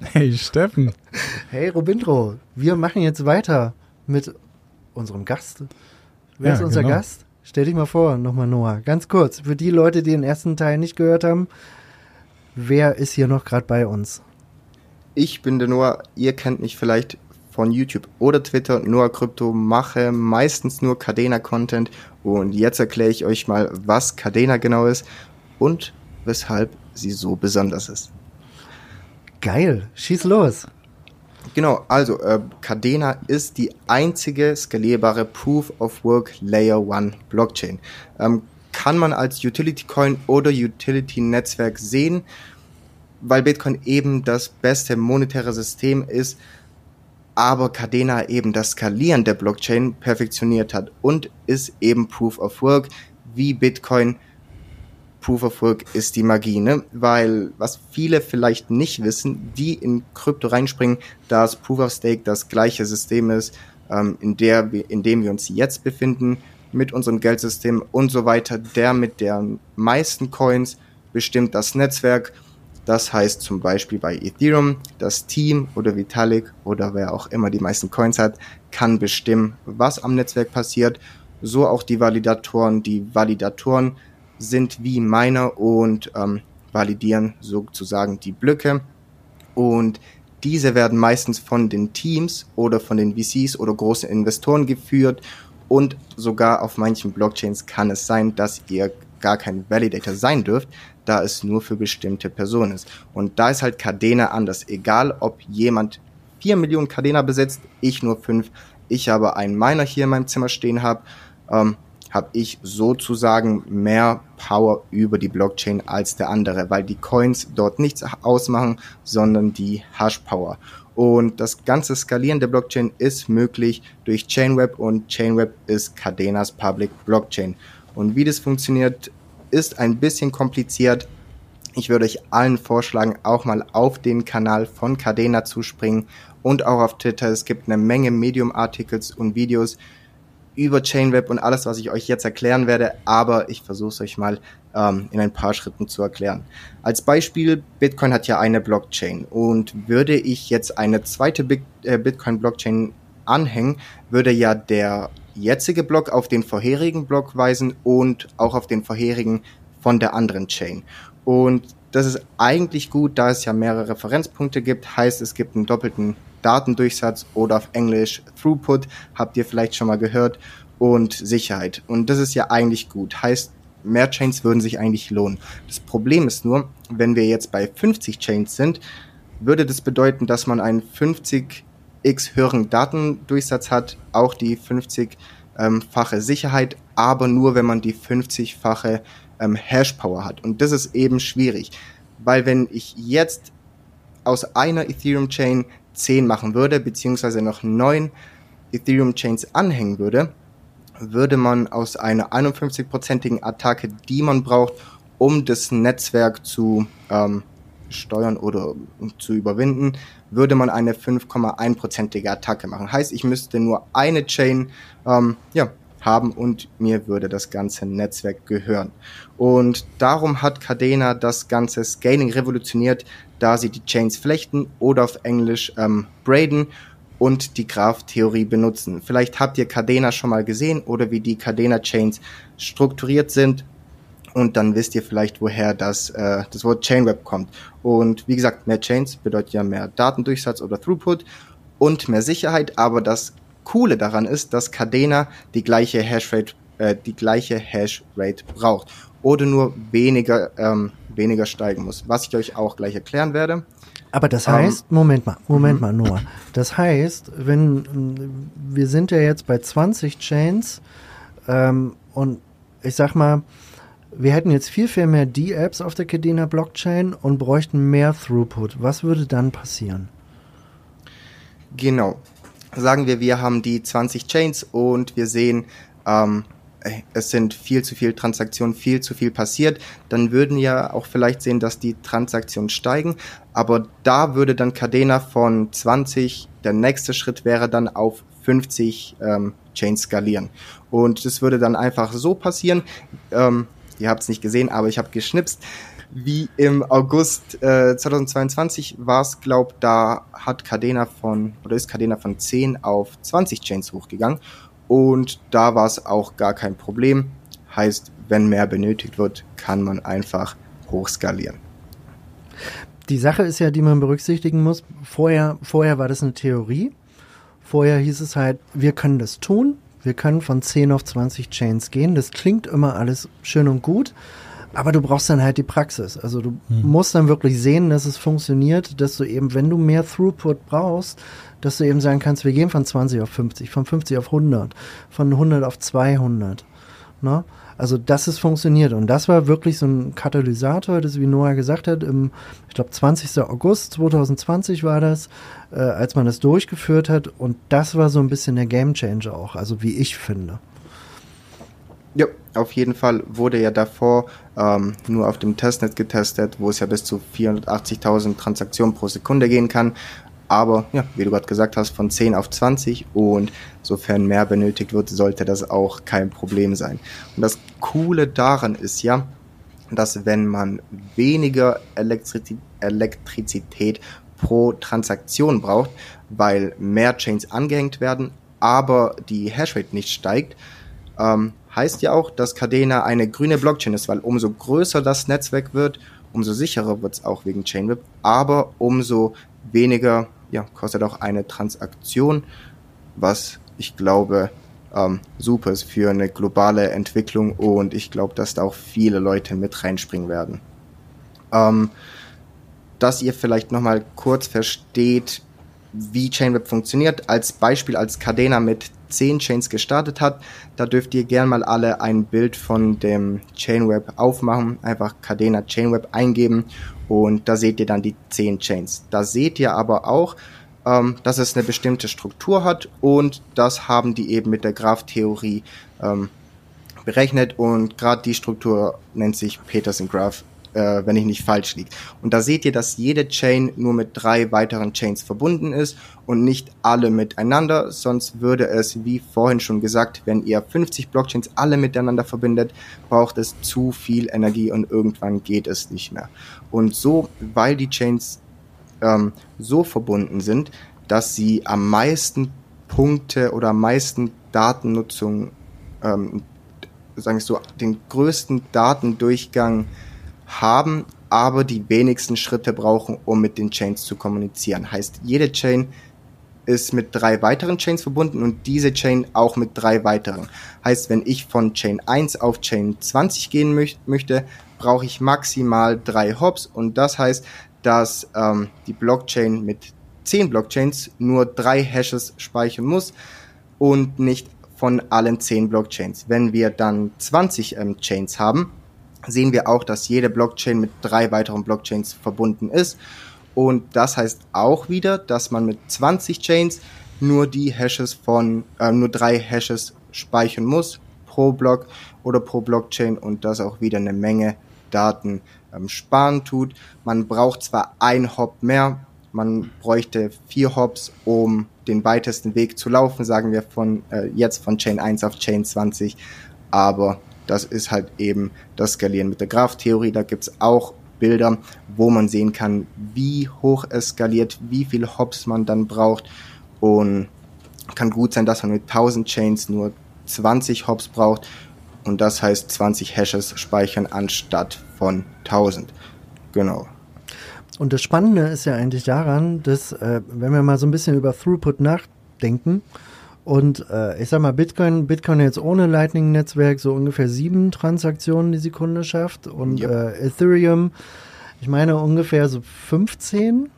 Hey Steffen. hey Robindro, wir machen jetzt weiter mit unserem Gast. Wer Ja, ist unser genau. Gast? Stell dich mal vor, nochmal Noah. Ganz kurz, für die Leute, die den ersten Teil nicht gehört haben, wer ist hier noch gerade bei uns? Ich bin der Noah, ihr kennt mich vielleicht von YouTube oder Twitter, Noah Krypto, mache meistens nur Cadena-Content und jetzt erkläre ich euch mal, was Cadena genau ist und weshalb sie so besonders ist. Geil, schieß los. Genau, also äh, Cadena ist die einzige skalierbare Proof of Work Layer 1 Blockchain. Ähm, kann man als Utility Coin oder Utility Netzwerk sehen, weil Bitcoin eben das beste monetäre System ist, aber Cadena eben das Skalieren der Blockchain perfektioniert hat und ist eben Proof of Work wie Bitcoin Proof of Work ist die Magie, ne? Weil was viele vielleicht nicht wissen, die in Krypto reinspringen, dass Proof of Stake das gleiche System ist, ähm, in der in dem wir uns jetzt befinden, mit unserem Geldsystem und so weiter. Der mit der meisten Coins bestimmt das Netzwerk. Das heißt zum Beispiel bei Ethereum, das Team oder Vitalik oder wer auch immer die meisten Coins hat, kann bestimmen, was am Netzwerk passiert. So auch die Validatoren. Die Validatoren sind wie Miner und ähm, validieren sozusagen die Blöcke. Und diese werden meistens von den Teams oder von den VCs oder großen Investoren geführt. Und sogar auf manchen Blockchains kann es sein, dass ihr gar kein Validator sein dürft, da es nur für bestimmte Personen ist. Und da ist halt Cadena anders. Egal, ob jemand 4 Millionen Cadena besitzt, ich nur 5, ich aber einen Miner hier in meinem Zimmer stehen habe, ähm, habe ich sozusagen mehr Power über die Blockchain als der andere, weil die Coins dort nichts ausmachen, sondern die Hash Power. Und das ganze Skalieren der Blockchain ist möglich durch Chainweb und Chainweb ist Cadenas Public Blockchain. Und wie das funktioniert, ist ein bisschen kompliziert. Ich würde euch allen vorschlagen, auch mal auf den Kanal von Cadena zu springen und auch auf Twitter. Es gibt eine Menge Medium-Artikels und Videos über Chainweb und alles, was ich euch jetzt erklären werde, aber ich versuche es euch mal ähm, in ein paar Schritten zu erklären. Als Beispiel, Bitcoin hat ja eine Blockchain und würde ich jetzt eine zweite äh, Bitcoin-Blockchain anhängen, würde ja der jetzige Block auf den vorherigen Block weisen und auch auf den vorherigen von der anderen Chain. Und das ist eigentlich gut, da es ja mehrere Referenzpunkte gibt, heißt es gibt einen doppelten Datendurchsatz oder auf Englisch Throughput, habt ihr vielleicht schon mal gehört, und Sicherheit. Und das ist ja eigentlich gut. Heißt, mehr Chains würden sich eigentlich lohnen. Das Problem ist nur, wenn wir jetzt bei 50 Chains sind, würde das bedeuten, dass man einen 50x höheren Datendurchsatz hat, auch die 50-fache Sicherheit, aber nur wenn man die 50-fache ähm, Hash-Power hat. Und das ist eben schwierig, weil wenn ich jetzt aus einer Ethereum-Chain 10 machen würde, beziehungsweise noch 9 Ethereum-Chains anhängen würde, würde man aus einer 51-prozentigen Attacke, die man braucht, um das Netzwerk zu ähm, steuern oder zu überwinden, würde man eine 5,1-prozentige Attacke machen. Heißt, ich müsste nur eine Chain ähm, ja, haben und mir würde das ganze Netzwerk gehören. Und darum hat Cadena das ganze Scaling revolutioniert, da sie die Chains flechten oder auf Englisch ähm, braiden und die Graph-Theorie benutzen. Vielleicht habt ihr Cadena schon mal gesehen oder wie die Cadena-Chains strukturiert sind und dann wisst ihr vielleicht, woher das, äh, das Wort Chainweb kommt. Und wie gesagt, mehr Chains bedeutet ja mehr Datendurchsatz oder Throughput und mehr Sicherheit, aber das Coole daran ist, dass Cadena die gleiche Hashrate, äh, die gleiche Hashrate braucht oder nur weniger, ähm, weniger steigen muss, was ich euch auch gleich erklären werde. Aber das Ähm, heißt, Moment mal, Moment mal, Noah. Das heißt, wenn wir sind ja jetzt bei 20 Chains ähm, und ich sag mal, wir hätten jetzt viel, viel mehr D-Apps auf der Cadena Blockchain und bräuchten mehr Throughput. Was würde dann passieren? Genau. Sagen wir, wir haben die 20 Chains und wir sehen, ähm, es sind viel zu viele Transaktionen, viel zu viel passiert, dann würden wir auch vielleicht sehen, dass die Transaktionen steigen. Aber da würde dann Cadena von 20, der nächste Schritt wäre dann auf 50 ähm, Chains skalieren. Und das würde dann einfach so passieren. Ähm, ihr habt es nicht gesehen, aber ich habe geschnipst. Wie im August äh, 2022 war es, glaube da hat Cadena von, oder ist Cadena von 10 auf 20 Chains hochgegangen. Und da war es auch gar kein Problem. Heißt, wenn mehr benötigt wird, kann man einfach hochskalieren. Die Sache ist ja, die man berücksichtigen muss. Vorher, vorher war das eine Theorie. Vorher hieß es halt, wir können das tun. Wir können von 10 auf 20 Chains gehen. Das klingt immer alles schön und gut. Aber du brauchst dann halt die Praxis. Also du hm. musst dann wirklich sehen, dass es funktioniert, dass du eben, wenn du mehr Throughput brauchst, dass du eben sagen kannst, wir gehen von 20 auf 50, von 50 auf 100, von 100 auf 200. Ne? Also, dass es funktioniert. Und das war wirklich so ein Katalysator, das wie Noah gesagt hat, im, ich glaube, 20. August 2020 war das, äh, als man das durchgeführt hat. Und das war so ein bisschen der Gamechanger auch, also wie ich finde. Auf jeden Fall wurde ja davor ähm, nur auf dem Testnet getestet, wo es ja bis zu 480.000 Transaktionen pro Sekunde gehen kann. Aber ja, wie du gerade gesagt hast, von 10 auf 20 und sofern mehr benötigt wird, sollte das auch kein Problem sein. Und das Coole daran ist ja, dass wenn man weniger Elektrizität, Elektrizität pro Transaktion braucht, weil mehr Chains angehängt werden, aber die Hashrate nicht steigt, ähm, heißt ja auch, dass Cadena eine grüne Blockchain ist, weil umso größer das Netzwerk wird, umso sicherer wird es auch wegen Chainweb, aber umso weniger ja, kostet auch eine Transaktion, was ich glaube ähm, super ist für eine globale Entwicklung und ich glaube, dass da auch viele Leute mit reinspringen werden. Ähm, dass ihr vielleicht nochmal kurz versteht, wie Chainweb funktioniert. Als Beispiel, als Cadena mit 10 Chains gestartet hat, da dürft ihr gern mal alle ein Bild von dem Chainweb aufmachen, einfach Cadena Chainweb eingeben und da seht ihr dann die 10 Chains. Da seht ihr aber auch, ähm, dass es eine bestimmte Struktur hat und das haben die eben mit der Graph-Theorie ähm, berechnet und gerade die Struktur nennt sich Peterson Graph, äh, wenn ich nicht falsch liege. Und da seht ihr, dass jede Chain nur mit drei weiteren Chains verbunden ist und nicht alle miteinander, sonst würde es, wie vorhin schon gesagt, wenn ihr 50 Blockchains alle miteinander verbindet, braucht es zu viel Energie und irgendwann geht es nicht mehr. Und so, weil die Chains ähm, so verbunden sind, dass sie am meisten Punkte oder am meisten Datennutzung, ähm, sagen wir so, den größten Datendurchgang haben, aber die wenigsten Schritte brauchen, um mit den Chains zu kommunizieren. Heißt, jede Chain ist mit drei weiteren Chains verbunden und diese Chain auch mit drei weiteren. Heißt, wenn ich von Chain 1 auf Chain 20 gehen möch möchte, brauche ich maximal drei Hops und das heißt, dass ähm, die Blockchain mit zehn Blockchains nur drei Hashes speichern muss und nicht von allen zehn Blockchains. Wenn wir dann 20 ähm, Chains haben, sehen wir auch, dass jede Blockchain mit drei weiteren Blockchains verbunden ist. Und das heißt auch wieder, dass man mit 20 Chains nur die Hashes von, äh, nur drei Hashes speichern muss pro Block oder pro Blockchain und das auch wieder eine Menge Daten ähm, sparen tut. Man braucht zwar ein Hop mehr, man bräuchte vier Hops, um den weitesten Weg zu laufen, sagen wir von äh, jetzt von Chain 1 auf Chain 20, aber das ist halt eben das Skalieren mit der Graph-Theorie. Da gibt's auch Bilder, wo man sehen kann, wie hoch es skaliert, wie viel Hops man dann braucht. Und kann gut sein, dass man mit 1000 Chains nur 20 Hops braucht. Und das heißt 20 Hashes speichern anstatt von 1000. Genau. Und das Spannende ist ja eigentlich daran, dass, äh, wenn wir mal so ein bisschen über Throughput nachdenken, und äh, ich sag mal, Bitcoin, Bitcoin jetzt ohne Lightning-Netzwerk so ungefähr sieben Transaktionen die Sekunde schafft und yep. äh, Ethereum, ich meine ungefähr so 15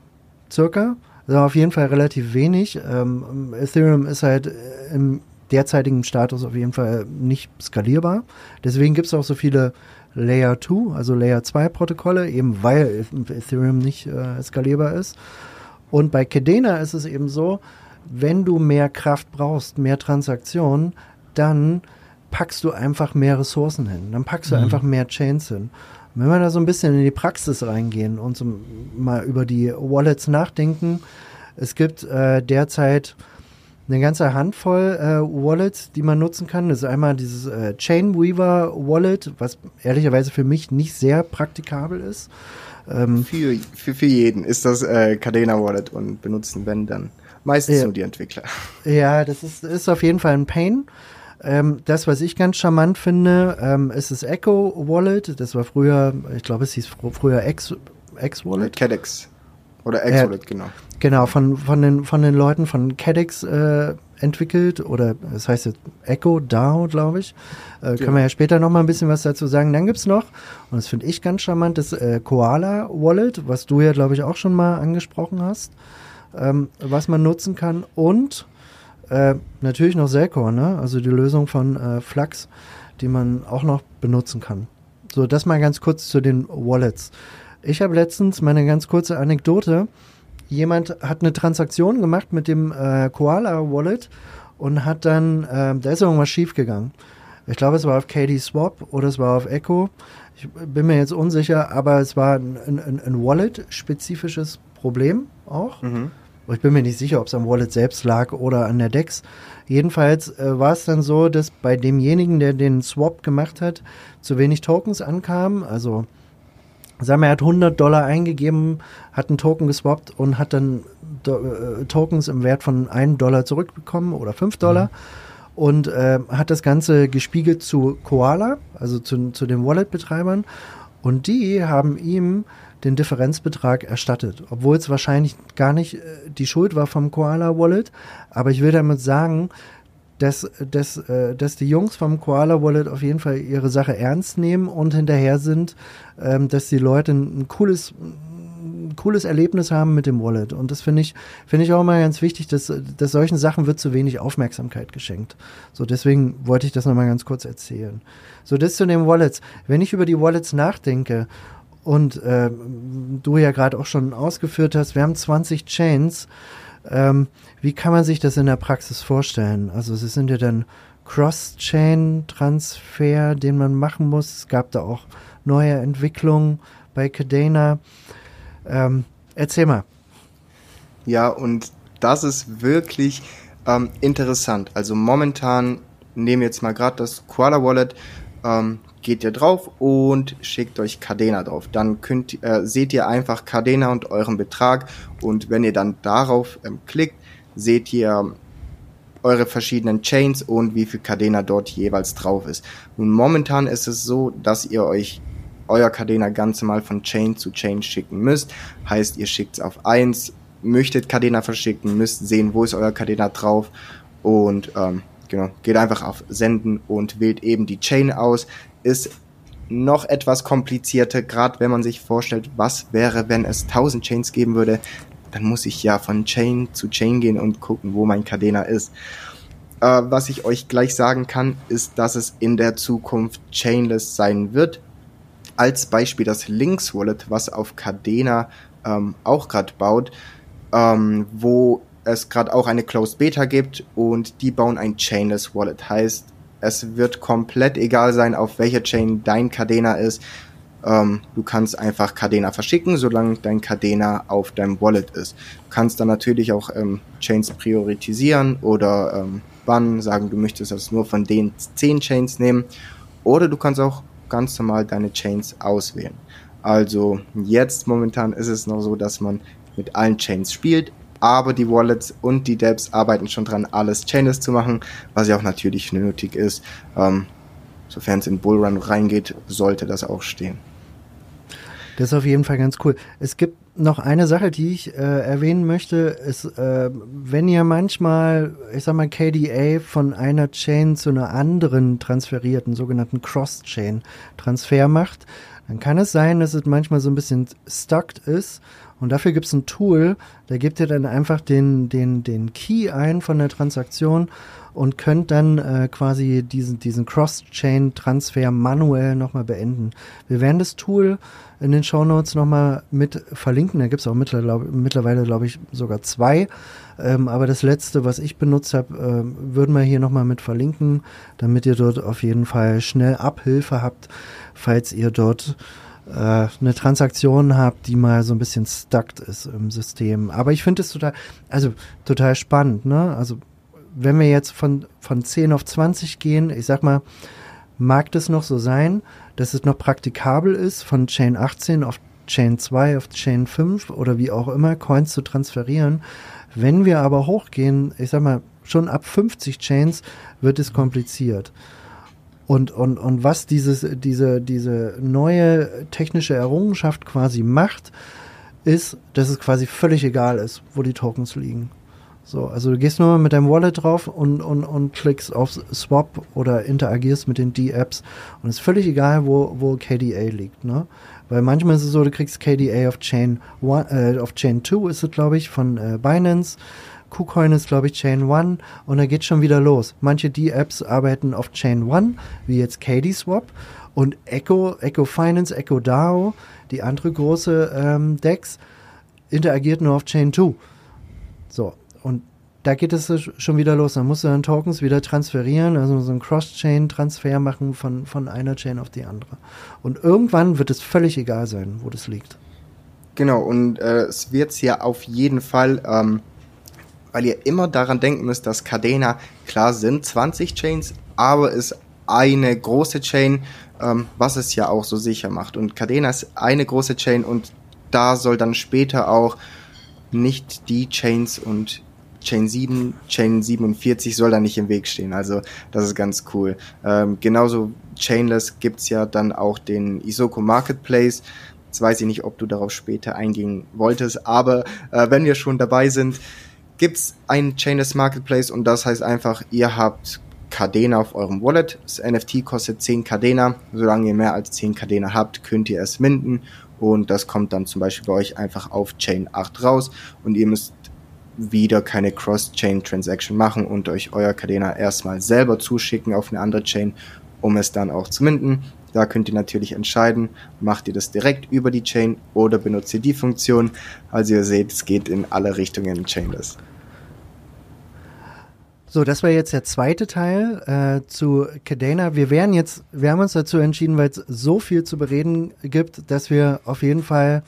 circa. Also auf jeden Fall relativ wenig. Ähm, Ethereum ist halt im derzeitigen Status auf jeden Fall nicht skalierbar. Deswegen gibt es auch so viele Layer 2, also Layer 2 Protokolle, eben weil Ethereum nicht äh, skalierbar ist. Und bei Kedena ist es eben so, wenn du mehr Kraft brauchst, mehr Transaktionen, dann packst du einfach mehr Ressourcen hin. Dann packst du einfach mehr Chains hin. Wenn wir da so ein bisschen in die Praxis reingehen und so mal über die Wallets nachdenken, es gibt äh, derzeit eine ganze Handvoll äh, Wallets, die man nutzen kann. Das ist einmal dieses äh, Chainweaver Wallet, was ehrlicherweise für mich nicht sehr praktikabel ist. Ähm, Für, für, für jeden ist das äh, Cadena Wallet und benutzen, wenn dann meistens Ja. nur die Entwickler. Ja, das ist, ist auf jeden Fall ein Pain. Ähm, das, was ich ganz charmant finde, ähm, ist das Echo Wallet. Das war früher, ich glaube, es hieß fr früher X, X Wallet. CADEX. Oder X-Wallet, genau. Genau, von, von, den, von den Leuten von CADEX äh, entwickelt oder das heißt jetzt Echo DAO, glaube ich. Äh, Können wir ja später noch mal ein bisschen was dazu sagen. Dann gibt's noch, und das finde ich ganz charmant, das äh, Koala Wallet, was du ja, glaube ich, auch schon mal angesprochen hast, ähm, was man nutzen kann. Und äh, natürlich noch Selcor, ne? also die Lösung von äh, Flux, die man auch noch benutzen kann. So, das mal ganz kurz zu den Wallets. Ich habe letztens meine ganz kurze Anekdote. Jemand hat eine Transaktion gemacht mit dem äh, Koala Wallet und hat dann, äh, da ist irgendwas schiefgegangen. Ich glaube, es war auf KD Swap oder es war auf Echo. Ich bin mir jetzt unsicher, aber es war ein, ein, ein Wallet-spezifisches Problem auch. Ich bin mir nicht sicher, ob es am Wallet selbst lag oder an der DEX. Jedenfalls äh, war es dann so, dass bei demjenigen, der den Swap gemacht hat, zu wenig Tokens ankamen. Also, sagen wir, er hat 100 Dollar eingegeben, hat einen Token geswappt und hat dann Do äh, Tokens im Wert von 1 Dollar zurückbekommen oder 5 Dollar. Und äh, hat das Ganze gespiegelt zu Koala, also zu, zu den Wallet-Betreibern. Und die haben ihm den Differenzbetrag erstattet, obwohl es wahrscheinlich gar nicht äh, die Schuld war vom Koala Wallet. Aber ich will damit sagen, dass, dass, äh, dass die Jungs vom Koala Wallet auf jeden Fall ihre Sache ernst nehmen und hinterher sind, ähm, dass die Leute ein, cooles ein cooles Erlebnis haben mit dem Wallet. Und das finde ich, finde ich auch mal ganz wichtig, dass, dass solchen Sachen wird zu wenig Aufmerksamkeit geschenkt. So, deswegen wollte ich das nochmal ganz kurz erzählen. So, das zu den Wallets. Wenn ich über die Wallets nachdenke und äh, du ja gerade auch schon ausgeführt hast, wir haben 20 Chains. Ähm, wie kann man sich das in der Praxis vorstellen? Also es sind ja dann Cross-Chain-Transfer, den man machen muss. Es gab da auch neue Entwicklungen bei Cadena. Ähm, erzähl mal. Ja, und das ist wirklich ähm, interessant. Also momentan nehmen wir jetzt mal gerade das Koala Wallet, ähm, geht ihr drauf und schickt euch Cadena drauf. Dann könnt, äh, seht ihr einfach Cadena und euren Betrag und wenn ihr dann darauf ähm, klickt, seht ihr ähm, eure verschiedenen Chains und wie viel Cadena dort jeweils drauf ist. Nun momentan ist es so, dass ihr euch euer Cadena ganz normal von Chain zu Chain schicken müsst. Heißt, ihr schickt es auf eins, möchtet Cadena verschicken, müsst sehen, wo ist euer Cadena drauf und ähm, genau, geht einfach auf Senden und wählt eben die Chain aus. Ist noch etwas komplizierter, gerade wenn man sich vorstellt, was wäre, wenn es 1000 Chains geben würde, dann muss ich ja von Chain zu Chain gehen und gucken, wo mein Cadena ist. Äh, was ich euch gleich sagen kann, ist, dass es in der Zukunft chainless sein wird. Als Beispiel das Links Wallet, was auf Cadena ähm, auch gerade baut, ähm, wo es gerade auch eine Closed Beta gibt und die bauen ein Chainless Wallet. Heißt, es wird komplett egal sein, auf welcher Chain dein Cadena ist. Ähm, du kannst einfach Cadena verschicken, solange dein Cadena auf deinem Wallet ist. Du kannst dann natürlich auch ähm, Chains priorisieren oder ähm, bannen, sagen, du möchtest das nur von den 10 Chains nehmen. Oder du kannst auch ganz normal deine Chains auswählen. Also jetzt momentan ist es noch so, dass man mit allen Chains spielt, aber die Wallets und die Dapps arbeiten schon dran, alles chainless zu machen, was ja auch natürlich nötig ist. Ähm, sofern es in Bullrun reingeht, sollte das auch stehen. Das ist auf jeden Fall ganz cool. Es gibt noch eine Sache, die ich äh, erwähnen möchte, ist, äh, wenn ihr manchmal, ich sag mal, KDA von einer Chain zu einer anderen transferiert, einen sogenannten Cross-Chain-Transfer macht, dann kann es sein, dass es manchmal so ein bisschen stuckt ist Und dafür gibt es ein Tool, da gebt ihr dann einfach den, den, den Key ein von der Transaktion und könnt dann äh, quasi diesen, diesen Cross-Chain-Transfer manuell nochmal beenden. Wir werden das Tool in den Shownotes nochmal mit verlinken. Da gibt es auch mittlerweile, mittlerweile glaube ich, sogar zwei. Ähm, aber das letzte, was ich benutzt habe, äh, würden wir hier nochmal mit verlinken, damit ihr dort auf jeden Fall schnell Abhilfe habt, falls ihr dort äh, eine Transaktion habt, die mal so ein bisschen stuckt ist im System. Aber ich finde es total, also total spannend, ne? Also wenn wir jetzt von, von 10 auf 20 gehen, ich sag mal, mag das noch so sein, dass es noch praktikabel ist, von Chain 18 auf Chain 2 auf Chain 5 oder wie auch immer Coins zu transferieren. Wenn wir aber hochgehen, ich sag mal, schon ab 50 Chains wird es kompliziert. Und, und, und was dieses, diese, diese neue technische Errungenschaft quasi macht, ist, dass es quasi völlig egal ist, wo die Tokens liegen. So, also du gehst nur mit deinem Wallet drauf und, und, und klickst auf Swap oder interagierst mit den D-Apps und es ist völlig egal, wo, wo KDA liegt, ne? Weil manchmal ist es so, du kriegst KDA auf Chain one, äh, auf Chain 2 ist es, glaube ich, von äh, Binance. KuCoin ist, glaube ich, Chain 1 und da geht schon wieder los. Manche D-Apps arbeiten auf Chain 1, wie jetzt KD-Swap und Echo, Echo Finance, Echo DAO, die andere große ähm, DEX, interagiert nur auf Chain 2. So, und da geht es schon wieder los. Dann musst du dann Tokens wieder transferieren, also so einen Cross-Chain-Transfer machen von, von einer Chain auf die andere. Und irgendwann wird es völlig egal sein, wo das liegt. Genau, und äh, es wird ja auf jeden Fall, ähm, weil ihr immer daran denken müsst, dass Cadena, klar sind 20 Chains, aber ist eine große Chain, ähm, was es ja auch so sicher macht. Und Cadena ist eine große Chain und da soll dann später auch nicht die Chains und Chain 7, Chain 47 soll da nicht im Weg stehen. Also das ist ganz cool. Ähm, genauso Chainless gibt's ja dann auch den Isoko Marketplace. Jetzt weiß ich nicht, ob du darauf später eingehen wolltest, aber äh, wenn wir schon dabei sind, gibt's ein Chainless Marketplace und das heißt einfach, ihr habt Cadena auf eurem Wallet. Das NFT kostet 10 Cadena. Solange ihr mehr als 10 Cadena habt, könnt ihr es minden und das kommt dann zum Beispiel bei euch einfach auf Chain 8 raus und ihr müsst wieder keine Cross-Chain-Transaction machen und euch euer Cadena erstmal selber zuschicken auf eine andere Chain, um es dann auch zu minden. Da könnt ihr natürlich entscheiden, macht ihr das direkt über die Chain oder benutzt ihr die Funktion. Also ihr seht, es geht in alle Richtungen Chainless. So, das war jetzt der zweite Teil äh, zu Cadena. Wir werden jetzt, wir haben uns dazu entschieden, weil es so viel zu bereden gibt, dass wir auf jeden Fall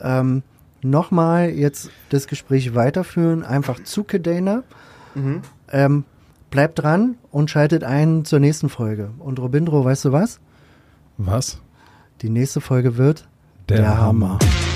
ähm, nochmal jetzt das Gespräch weiterführen, einfach zu Cadena. Mhm. Ähm, bleibt dran und schaltet ein zur nächsten Folge. Und Robindro, weißt du was? Was? Die nächste Folge wird der, der Hammer. Hammer.